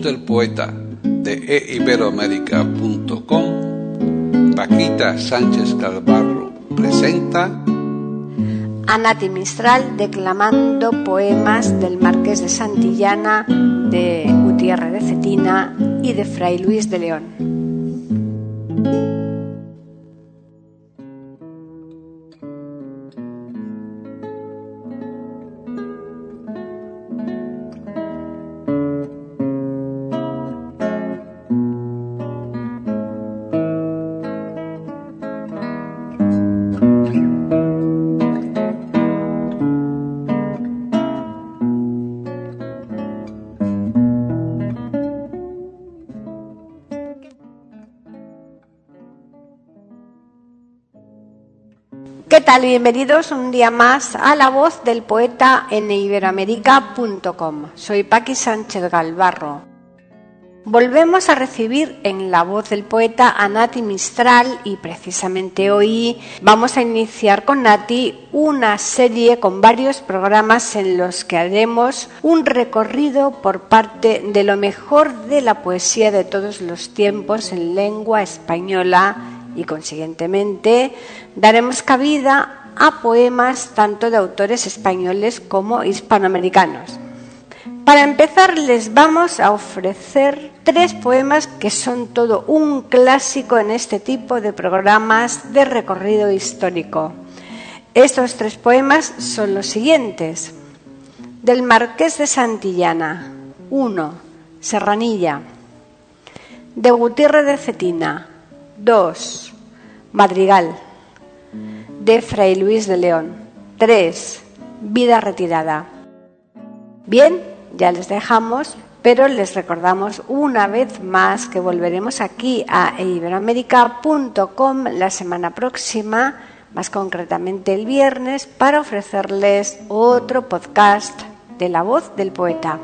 Del poeta de eiberoamérica.com, Paquita Sánchez Calvarro presenta a Nati Mistral declamando poemas del Marqués de Santillana, de Gutiérrez de Cetina y de Fray Luis de León. Tal? Bienvenidos un día más a La Voz del Poeta en iberoamérica.com. Soy Paqui Sánchez Galvarro. Volvemos a recibir en La Voz del Poeta a Nati Mistral y precisamente hoy vamos a iniciar con Nati una serie con varios programas en los que haremos un recorrido por parte de lo mejor de la poesía de todos los tiempos en lengua española y consiguientemente daremos cabida a poemas tanto de autores españoles como hispanoamericanos. Para empezar les vamos a ofrecer tres poemas que son todo un clásico en este tipo de programas de recorrido histórico. Estos tres poemas son los siguientes. Del Marqués de Santillana, 1. Serranilla. De Gutiérrez de Cetina, 2. Madrigal. De Fray Luis de León. 3. Vida retirada. Bien, ya les dejamos, pero les recordamos una vez más que volveremos aquí a iberoamérica.com la semana próxima, más concretamente el viernes, para ofrecerles otro podcast de la voz del poeta.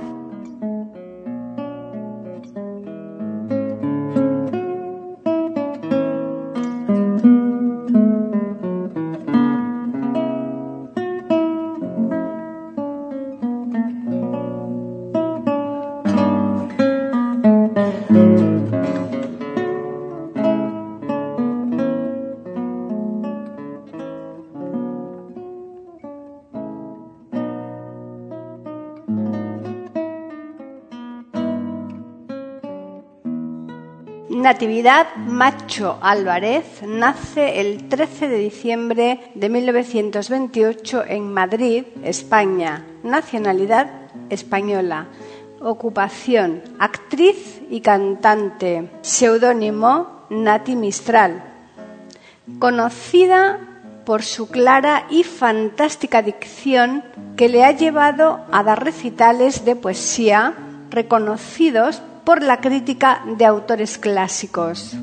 Natividad Macho Álvarez nace el 13 de diciembre de 1928 en Madrid, España. Nacionalidad española. Ocupación actriz y cantante. Seudónimo Nati Mistral. Conocida por su clara y fantástica dicción que le ha llevado a dar recitales de poesía reconocidos por la crítica de autores clásicos.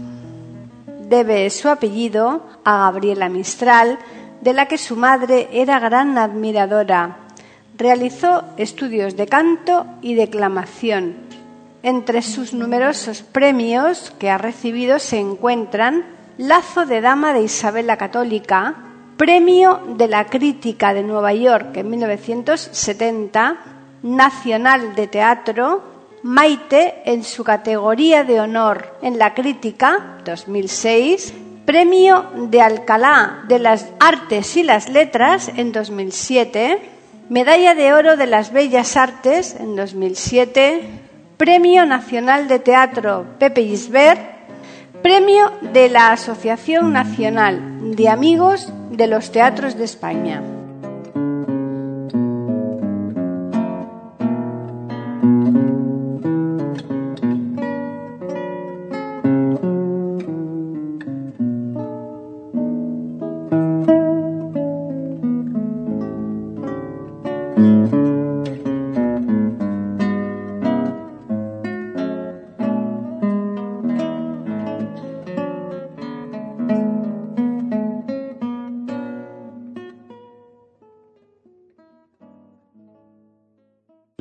Debe su apellido a Gabriela Mistral, de la que su madre era gran admiradora. Realizó estudios de canto y declamación. Entre sus numerosos premios que ha recibido se encuentran Lazo de Dama de Isabel la Católica, Premio de la Crítica de Nueva York en 1970, Nacional de Teatro, Maite en su categoría de honor en la crítica 2006, Premio de Alcalá de las Artes y las Letras en 2007, Medalla de Oro de las Bellas Artes en 2007, Premio Nacional de Teatro Pepe Gisbert, Premio de la Asociación Nacional de Amigos de los Teatros de España.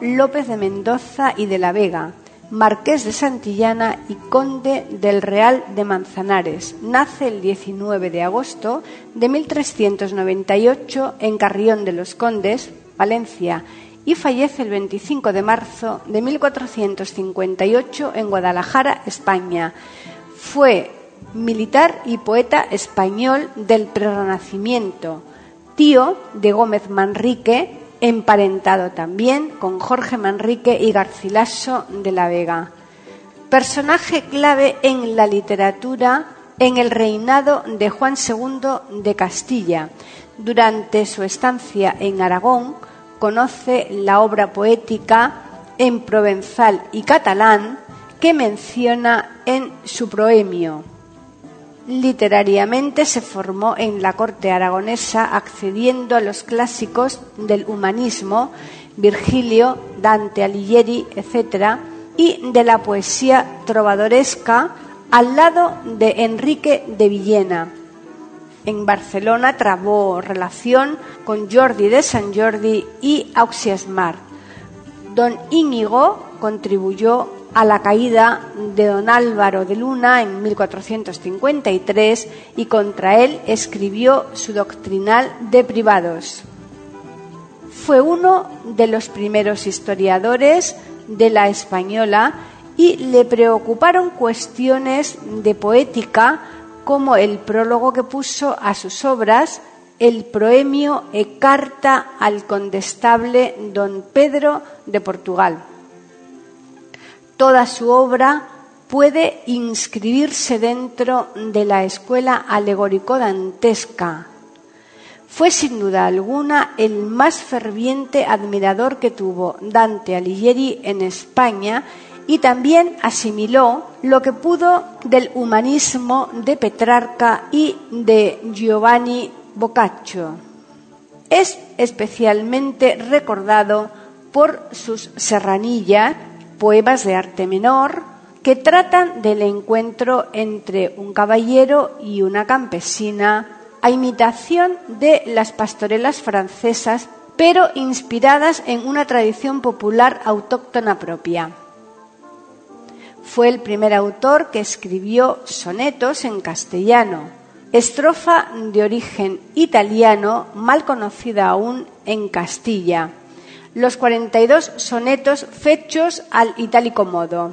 López de Mendoza y de la Vega, marqués de Santillana y conde del Real de Manzanares. Nace el 19 de agosto de 1398 en Carrión de los Condes, Valencia, y fallece el 25 de marzo de 1458 en Guadalajara, España. Fue militar y poeta español del Prerrenacimiento, tío de Gómez Manrique, emparentado también con Jorge Manrique y Garcilaso de la Vega. Personaje clave en la literatura en el reinado de Juan II de Castilla. Durante su estancia en Aragón conoce la obra poética en provenzal y catalán que menciona en su proemio. Literariamente se formó en la corte aragonesa accediendo a los clásicos del humanismo, Virgilio, Dante Alighieri, etc., y de la poesía trovadoresca al lado de Enrique de Villena. En Barcelona trabó relación con Jordi de San Jordi y Auxias Mar. Don Íñigo contribuyó a la caída de don Álvaro de Luna en 1453 y contra él escribió su doctrinal de privados. Fue uno de los primeros historiadores de la española y le preocuparon cuestiones de poética como el prólogo que puso a sus obras el proemio e carta al condestable don Pedro de Portugal toda su obra puede inscribirse dentro de la escuela alegórico-dantesca. Fue sin duda alguna el más ferviente admirador que tuvo Dante Alighieri en España y también asimiló lo que pudo del humanismo de Petrarca y de Giovanni Boccaccio. Es especialmente recordado por sus serranillas poemas de arte menor que tratan del encuentro entre un caballero y una campesina a imitación de las pastorelas francesas, pero inspiradas en una tradición popular autóctona propia. Fue el primer autor que escribió sonetos en castellano, estrofa de origen italiano mal conocida aún en Castilla los 42 sonetos fechos al itálico modo.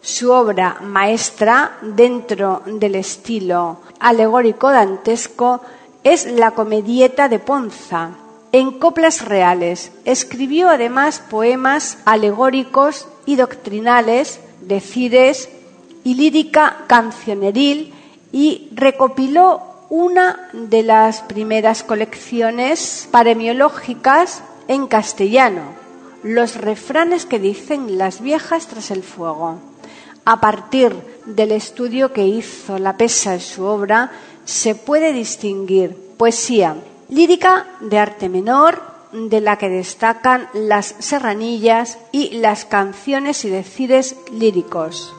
Su obra maestra dentro del estilo alegórico dantesco es la comedieta de Ponza, en coplas reales. Escribió además poemas alegóricos y doctrinales, decides y lírica cancioneril y recopiló una de las primeras colecciones paremiológicas en castellano los refranes que dicen las viejas tras el fuego. A partir del estudio que hizo la pesa en su obra, se puede distinguir poesía lírica de arte menor, de la que destacan las serranillas y las canciones y decires líricos,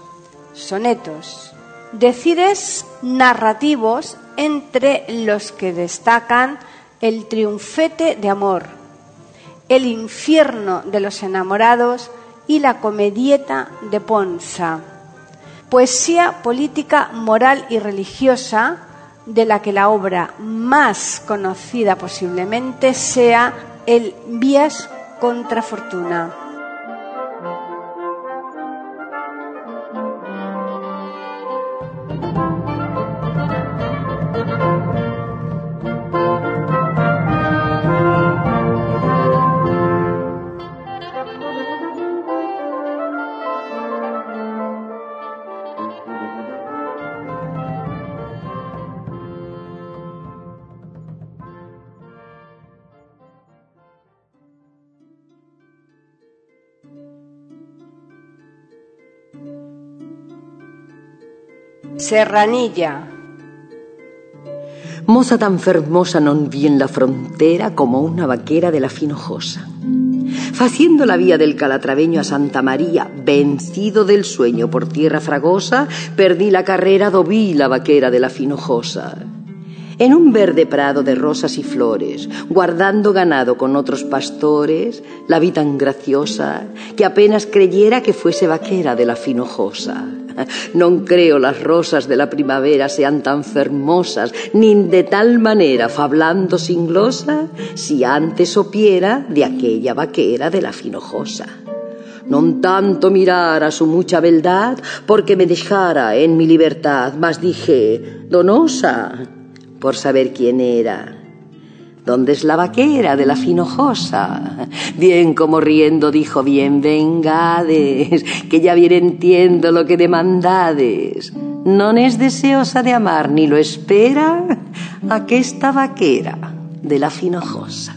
sonetos, decires narrativos entre los que destacan el triunfete de amor, el infierno de los enamorados y La comedieta de Ponza. Poesía política, moral y religiosa, de la que la obra más conocida posiblemente sea el Vías contra Fortuna. Serranilla. Moza tan fermosa non vi en la frontera como una vaquera de la Finojosa. Faciendo la vía del Calatraveño a Santa María, vencido del sueño por tierra fragosa, perdí la carrera do vi la vaquera de la Finojosa en un verde prado de rosas y flores, guardando ganado con otros pastores, la vi tan graciosa que apenas creyera que fuese vaquera de la finojosa. Non creo las rosas de la primavera sean tan fermosas, ni de tal manera fablando sin glosa, si antes opiera de aquella vaquera de la finojosa non tanto mirar a su mucha beldad, porque me dejara en mi libertad, mas dije, donosa, por saber quién era. ¿Dónde es la vaquera de la finojosa? Bien como riendo dijo, bien vengades, que ya bien entiendo lo que demandades. No es deseosa de amar ni lo espera aquesta vaquera de la finojosa.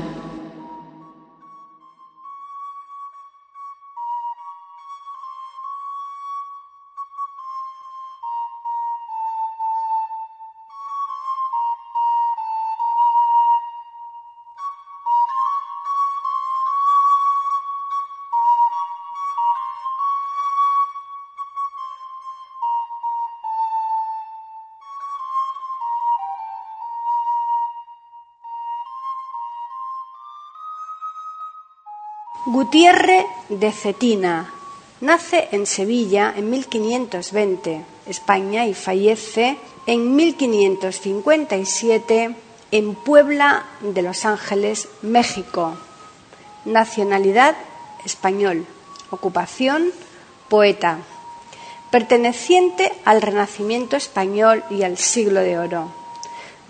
Gutiérrez de Cetina nace en Sevilla en 1520, España, y fallece en 1557 en Puebla de Los Ángeles, México. Nacionalidad español. Ocupación poeta. Perteneciente al Renacimiento español y al Siglo de Oro.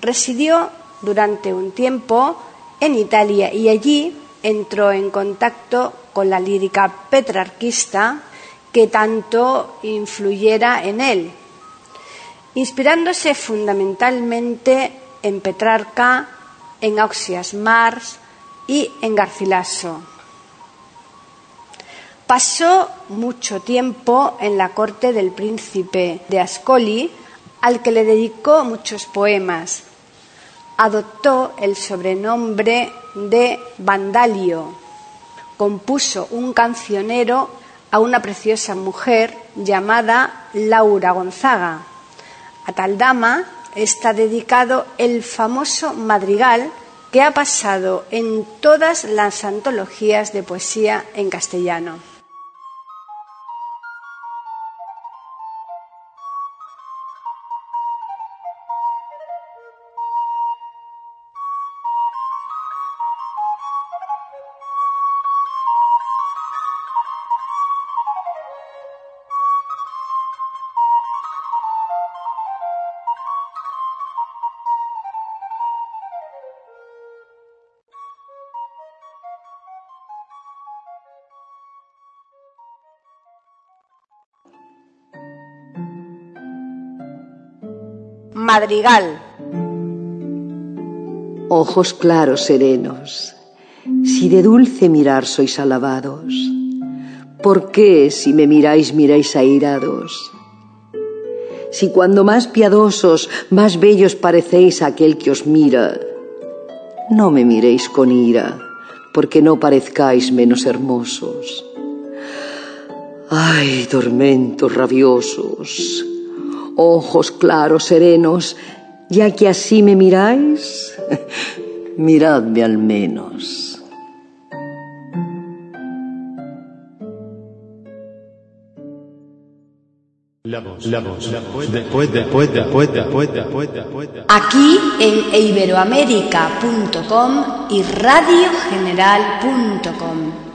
Residió durante un tiempo en Italia y allí entró en contacto con la lírica petrarquista que tanto influyera en él, inspirándose fundamentalmente en Petrarca, en Auxias Mars y en Garcilaso. Pasó mucho tiempo en la corte del príncipe de Ascoli, al que le dedicó muchos poemas. Adoptó el sobrenombre de Vandalio. Compuso un cancionero a una preciosa mujer llamada Laura Gonzaga. A tal dama está dedicado el famoso madrigal que ha pasado en todas las antologías de poesía en castellano. Madrigal. Ojos claros, serenos, si de dulce mirar sois alabados, ¿por qué si me miráis miráis airados? Si cuando más piadosos, más bellos parecéis aquel que os mira, no me miréis con ira, porque no parezcáis menos hermosos. Ay, tormentos rabiosos, ojos claros, serenos, ya que así me miráis, miradme al menos. La voz, la voz, después, después, después, después, después, después, después. Aquí en iberoamérica.com y radiogeneral.com.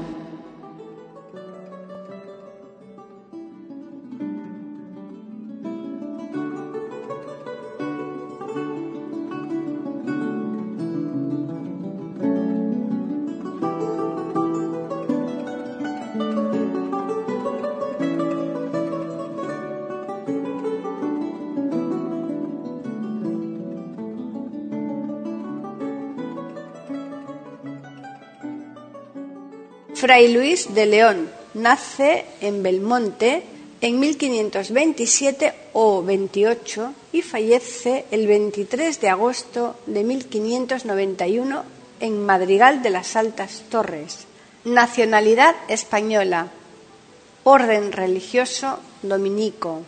Fray Luis de León nace en Belmonte en 1527 o 28 y fallece el 23 de agosto de 1591 en Madrigal de las Altas Torres. Nacionalidad española. Orden religioso dominico.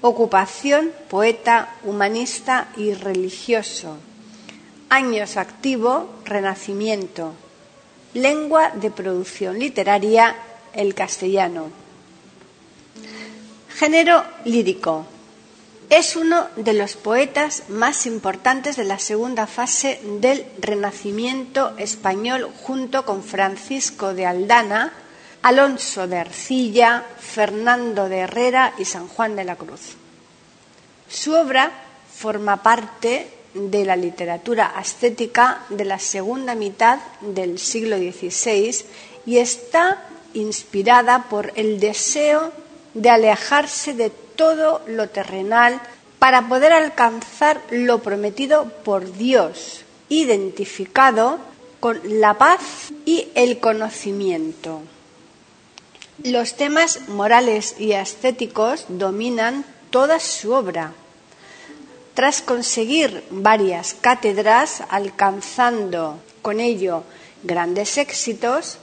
Ocupación poeta, humanista y religioso. Años activo, renacimiento. Lengua de producción literaria, el castellano. Género lírico. Es uno de los poetas más importantes de la segunda fase del Renacimiento español junto con Francisco de Aldana, Alonso de Ercilla, Fernando de Herrera y San Juan de la Cruz. Su obra forma parte de la literatura ascética de la segunda mitad del siglo XVI y está inspirada por el deseo de alejarse de todo lo terrenal para poder alcanzar lo prometido por Dios, identificado con la paz y el conocimiento. Los temas morales y estéticos dominan toda su obra. Tras conseguir varias cátedras, alcanzando con ello grandes éxitos,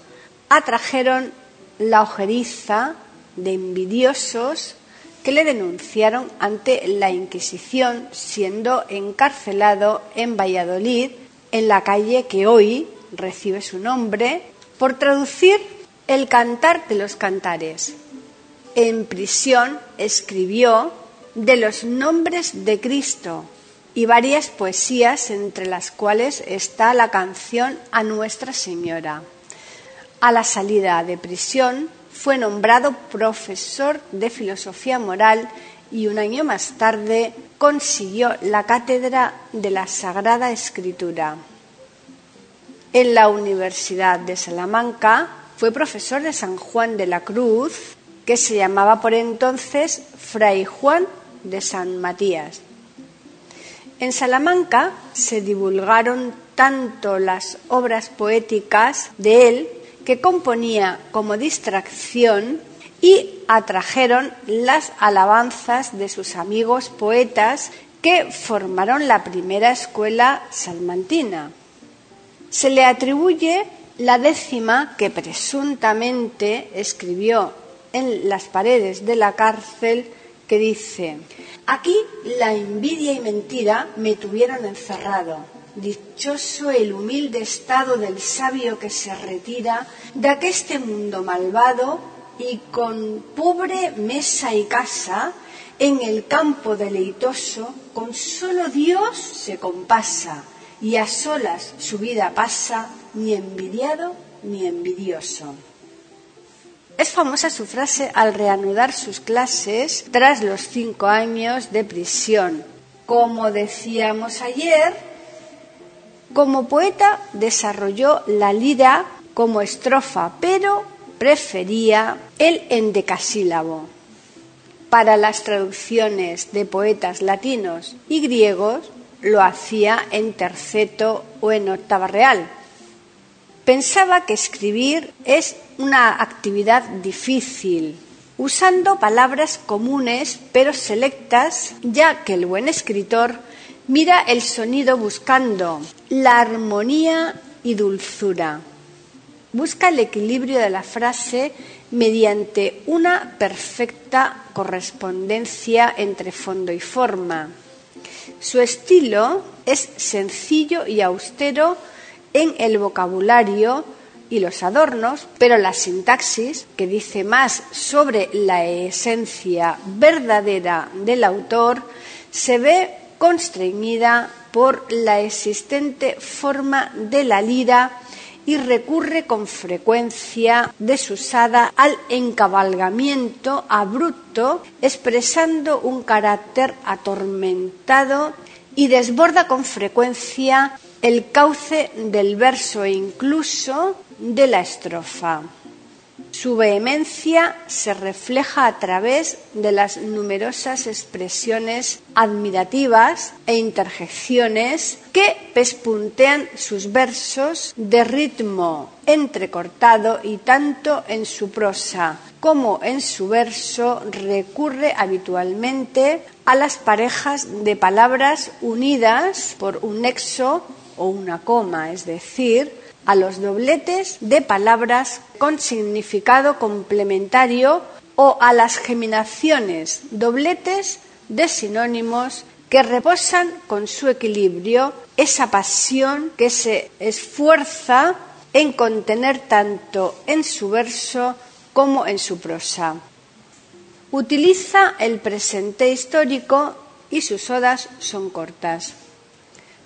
atrajeron la ojeriza de envidiosos que le denunciaron ante la Inquisición, siendo encarcelado en Valladolid, en la calle que hoy recibe su nombre, por traducir el cantar de los cantares. En prisión escribió de los nombres de Cristo y varias poesías, entre las cuales está la canción a Nuestra Señora. A la salida de prisión fue nombrado profesor de filosofía moral y un año más tarde consiguió la cátedra de la Sagrada Escritura. En la Universidad de Salamanca fue profesor de San Juan de la Cruz, que se llamaba por entonces Fray Juan de San Matías. En Salamanca se divulgaron tanto las obras poéticas de él que componía como distracción y atrajeron las alabanzas de sus amigos poetas que formaron la primera escuela salmantina. Se le atribuye la décima que presuntamente escribió en las paredes de la cárcel que dice, aquí la envidia y mentira me tuvieron encerrado Dichoso el humilde estado del sabio que se retira de aqueste mundo malvado y con pobre mesa y casa en el campo deleitoso con solo Dios se compasa y a solas su vida pasa ni envidiado ni envidioso. Es famosa su frase al reanudar sus clases tras los cinco años de prisión. Como decíamos ayer, como poeta desarrolló la lira como estrofa, pero prefería el endecasílabo. Para las traducciones de poetas latinos y griegos lo hacía en terceto o en octava real. Pensaba que escribir es una actividad difícil, usando palabras comunes pero selectas, ya que el buen escritor Mira el sonido buscando la armonía y dulzura. Busca el equilibrio de la frase mediante una perfecta correspondencia entre fondo y forma. Su estilo es sencillo y austero en el vocabulario y los adornos, pero la sintaxis, que dice más sobre la esencia verdadera del autor, se ve constreñida por la existente forma de la lira y recurre con frecuencia desusada al encabalgamiento abrupto, expresando un carácter atormentado y desborda con frecuencia el cauce del verso e incluso de la estrofa. Su vehemencia se refleja a través de las numerosas expresiones admirativas e interjecciones que pespuntean sus versos de ritmo entrecortado y tanto en su prosa como en su verso recurre habitualmente a las parejas de palabras unidas por un nexo o una coma, es decir, a los dobletes de palabras con significado complementario o a las geminaciones, dobletes de sinónimos que reposan con su equilibrio esa pasión que se esfuerza en contener tanto en su verso como en su prosa. Utiliza el presente histórico y sus odas son cortas.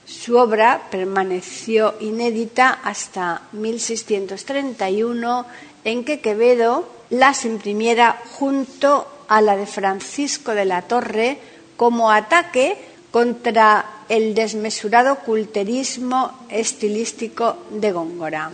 Su obra permaneció inédita hasta 1631, en que Quevedo las imprimiera junto a la de Francisco de la Torre como ataque contra el desmesurado culterismo estilístico de Góngora.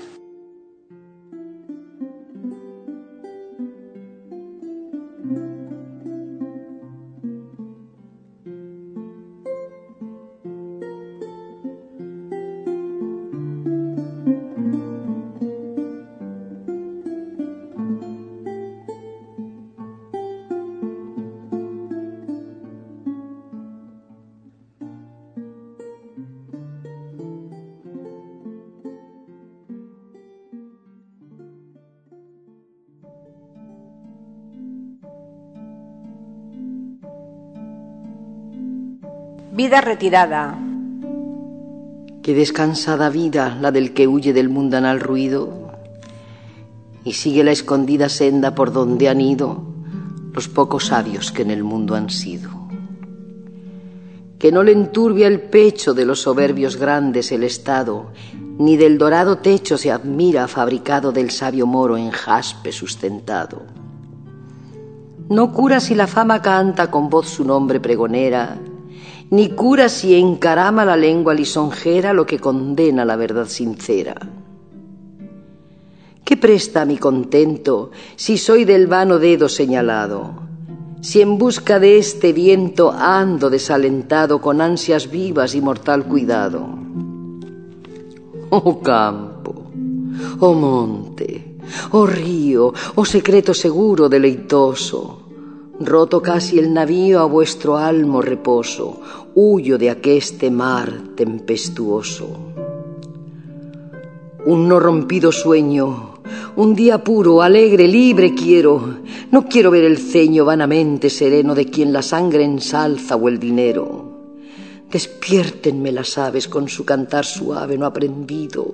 Vida retirada. Qué descansada vida la del que huye del mundanal ruido y sigue la escondida senda por donde han ido los pocos sabios que en el mundo han sido. Que no le enturbia el pecho de los soberbios grandes el estado, ni del dorado techo se admira fabricado del sabio moro en jaspe sustentado. No cura si la fama canta con voz su nombre pregonera, ni cura si encarama la lengua lisonjera lo que condena la verdad sincera. ¿Qué presta mi contento si soy del vano dedo señalado? Si en busca de este viento ando desalentado con ansias vivas y mortal cuidado. Oh campo, oh monte, oh río, oh secreto seguro deleitoso, Roto casi el navío a vuestro almo reposo, huyo de aqueste mar tempestuoso. Un no rompido sueño, un día puro, alegre, libre quiero. No quiero ver el ceño vanamente sereno de quien la sangre ensalza o el dinero. Despiértenme las aves con su cantar suave no aprendido,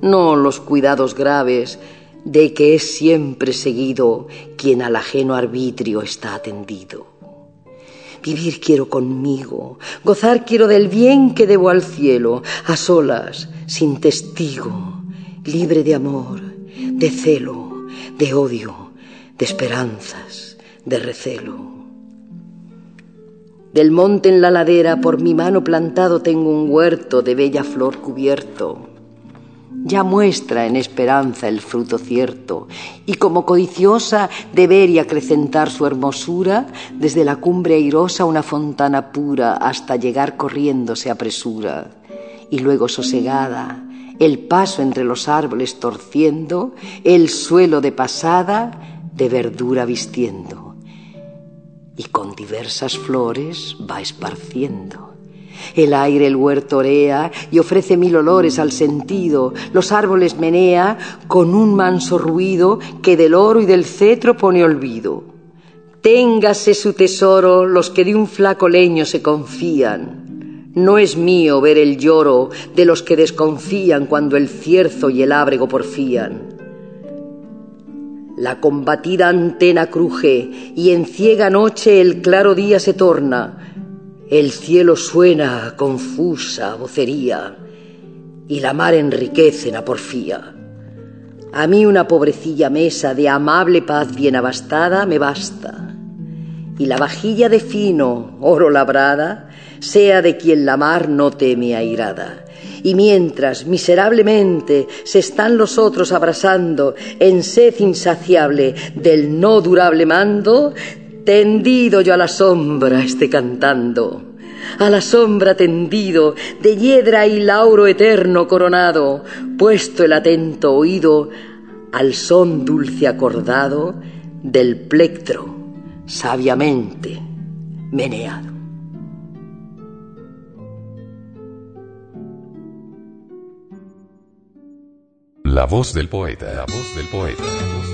no los cuidados graves de que es siempre seguido quien al ajeno arbitrio está atendido. Vivir quiero conmigo, gozar quiero del bien que debo al cielo, a solas, sin testigo, libre de amor, de celo, de odio, de esperanzas, de recelo. Del monte en la ladera por mi mano plantado tengo un huerto de bella flor cubierto ya muestra en esperanza el fruto cierto, y como codiciosa de ver y acrecentar su hermosura, desde la cumbre airosa una fontana pura hasta llegar corriendo se apresura, y luego sosegada, el paso entre los árboles torciendo, el suelo de pasada de verdura vistiendo, y con diversas flores va esparciendo el aire el huerto orea y ofrece mil olores al sentido. Los árboles menea con un manso ruido que del oro y del cetro pone olvido. Téngase su tesoro los que de un flaco leño se confían. No es mío ver el lloro de los que desconfían cuando el cierzo y el ábrego porfían. La combatida antena cruje y en ciega noche el claro día se torna el cielo suena a confusa vocería y la mar enriquece en porfía. A mí una pobrecilla mesa de amable paz bien abastada me basta. y la vajilla de fino oro labrada sea de quien la mar no teme airada. Y mientras miserablemente se están los otros abrasando en sed insaciable del no durable mando, tendido yo a la sombra esté cantando a la sombra tendido, de hiedra y lauro eterno coronado, puesto el atento oído al son dulce acordado del plectro sabiamente meneado. La voz del poeta, la voz del poeta, la voz